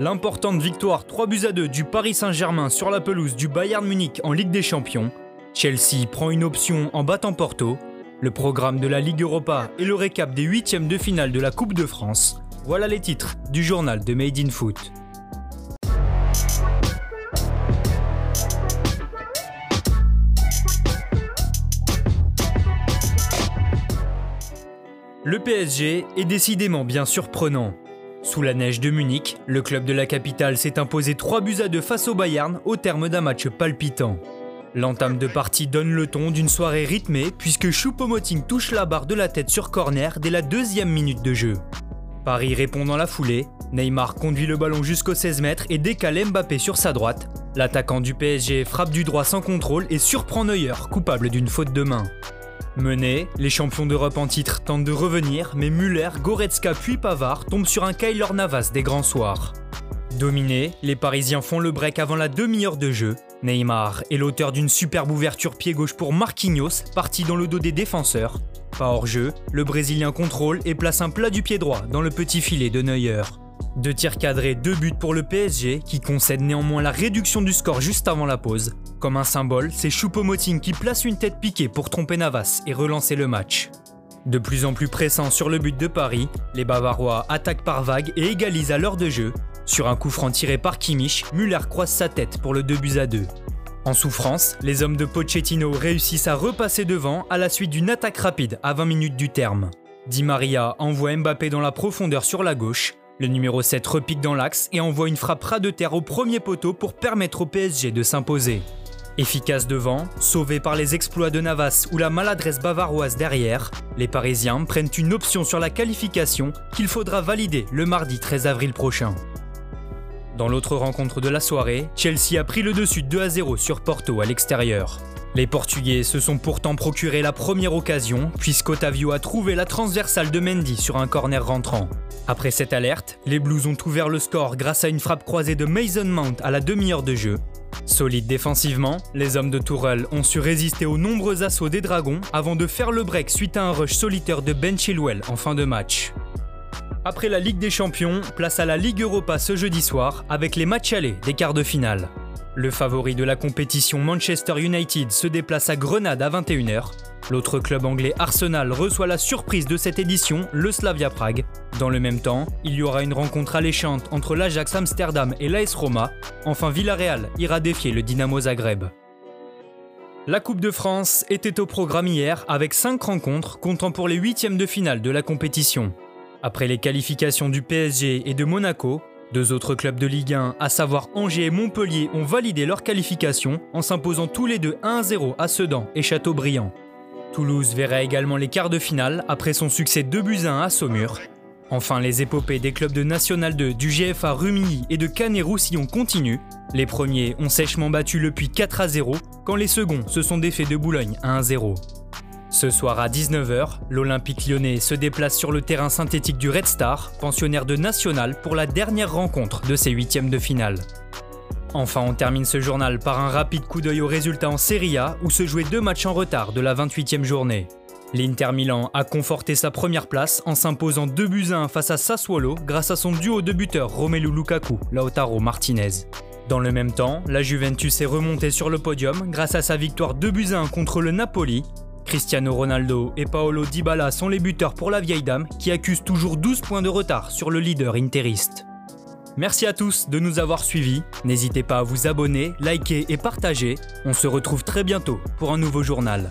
L'importante victoire 3 buts à 2 du Paris Saint-Germain sur la pelouse du Bayern Munich en Ligue des Champions. Chelsea prend une option en battant Porto. Le programme de la Ligue Europa et le récap des huitièmes de finale de la Coupe de France. Voilà les titres du journal de Made in Foot. Le PSG est décidément bien surprenant. Sous la neige de Munich, le club de la capitale s'est imposé 3 buts à 2 face au Bayern au terme d'un match palpitant. L'entame de partie donne le ton d'une soirée rythmée puisque Choupo-Moting touche la barre de la tête sur corner dès la deuxième minute de jeu. Paris répond dans la foulée, Neymar conduit le ballon jusqu'aux 16 mètres et décale Mbappé sur sa droite. L'attaquant du PSG frappe du droit sans contrôle et surprend Neuer, coupable d'une faute de main. Menés, les champions d'Europe en titre tentent de revenir, mais Müller, Goretzka puis Pavard tombent sur un Kyler Navas des grands soirs. Dominés, les Parisiens font le break avant la demi-heure de jeu. Neymar est l'auteur d'une superbe ouverture pied gauche pour Marquinhos, parti dans le dos des défenseurs. Pas hors jeu, le Brésilien contrôle et place un plat du pied droit dans le petit filet de Neuer. Deux tirs cadrés, deux buts pour le PSG, qui concède néanmoins la réduction du score juste avant la pause. Comme un symbole, c'est Choupo-Moting qui place une tête piquée pour tromper Navas et relancer le match. De plus en plus pressant sur le but de Paris, les Bavarois attaquent par vague et égalisent à l'heure de jeu. Sur un coup franc tiré par Kimmich, Müller croise sa tête pour le 2 buts à 2. En souffrance, les hommes de Pochettino réussissent à repasser devant à la suite d'une attaque rapide à 20 minutes du terme. Di Maria envoie Mbappé dans la profondeur sur la gauche, le numéro 7 repique dans l'axe et envoie une frappe ras de terre au premier poteau pour permettre au PSG de s'imposer. Efficace devant, sauvé par les exploits de Navas ou la maladresse bavaroise derrière, les Parisiens prennent une option sur la qualification qu'il faudra valider le mardi 13 avril prochain. Dans l'autre rencontre de la soirée, Chelsea a pris le dessus 2 à 0 sur Porto à l'extérieur. Les Portugais se sont pourtant procuré la première occasion, puisqu'Otavio a trouvé la transversale de Mendy sur un corner rentrant. Après cette alerte, les Blues ont ouvert le score grâce à une frappe croisée de Mason Mount à la demi-heure de jeu. Solides défensivement, les hommes de Tourelle ont su résister aux nombreux assauts des Dragons avant de faire le break suite à un rush solitaire de Ben Chilwell en fin de match. Après la Ligue des Champions, place à la Ligue Europa ce jeudi soir avec les matchs allés des quarts de finale. Le favori de la compétition Manchester United se déplace à Grenade à 21h. L'autre club anglais Arsenal reçoit la surprise de cette édition, le Slavia Prague. Dans le même temps, il y aura une rencontre alléchante entre l'Ajax Amsterdam et l'AS Roma. Enfin, Villarreal ira défier le Dynamo Zagreb. La Coupe de France était au programme hier avec 5 rencontres comptant pour les huitièmes de finale de la compétition. Après les qualifications du PSG et de Monaco, deux autres clubs de Ligue 1, à savoir Angers et Montpellier, ont validé leur qualification en s'imposant tous les deux 1-0 à Sedan et Châteaubriand. Toulouse verra également les quarts de finale après son succès 2 buts 1 à Saumur. Enfin, les épopées des clubs de National 2, du GFA Rumilly et de Canet-Roussillon continuent. Les premiers ont sèchement battu le Puy 4 à 0, quand les seconds se sont défaits de Boulogne 1 à 0. Ce soir à 19h, l'Olympique lyonnais se déplace sur le terrain synthétique du Red Star, pensionnaire de National, pour la dernière rencontre de ses huitièmes de finale. Enfin, on termine ce journal par un rapide coup d'œil aux résultats en Serie A, où se jouaient deux matchs en retard de la 28e journée. L'Inter Milan a conforté sa première place en s'imposant 2 buts à 1 face à Sassuolo grâce à son duo de buteurs Romelu Lukaku, Lautaro Martinez. Dans le même temps, la Juventus est remontée sur le podium grâce à sa victoire 2 buts à 1 contre le Napoli Cristiano Ronaldo et Paolo Dybala sont les buteurs pour la vieille dame qui accuse toujours 12 points de retard sur le leader interiste. Merci à tous de nous avoir suivis. N'hésitez pas à vous abonner, liker et partager. On se retrouve très bientôt pour un nouveau journal.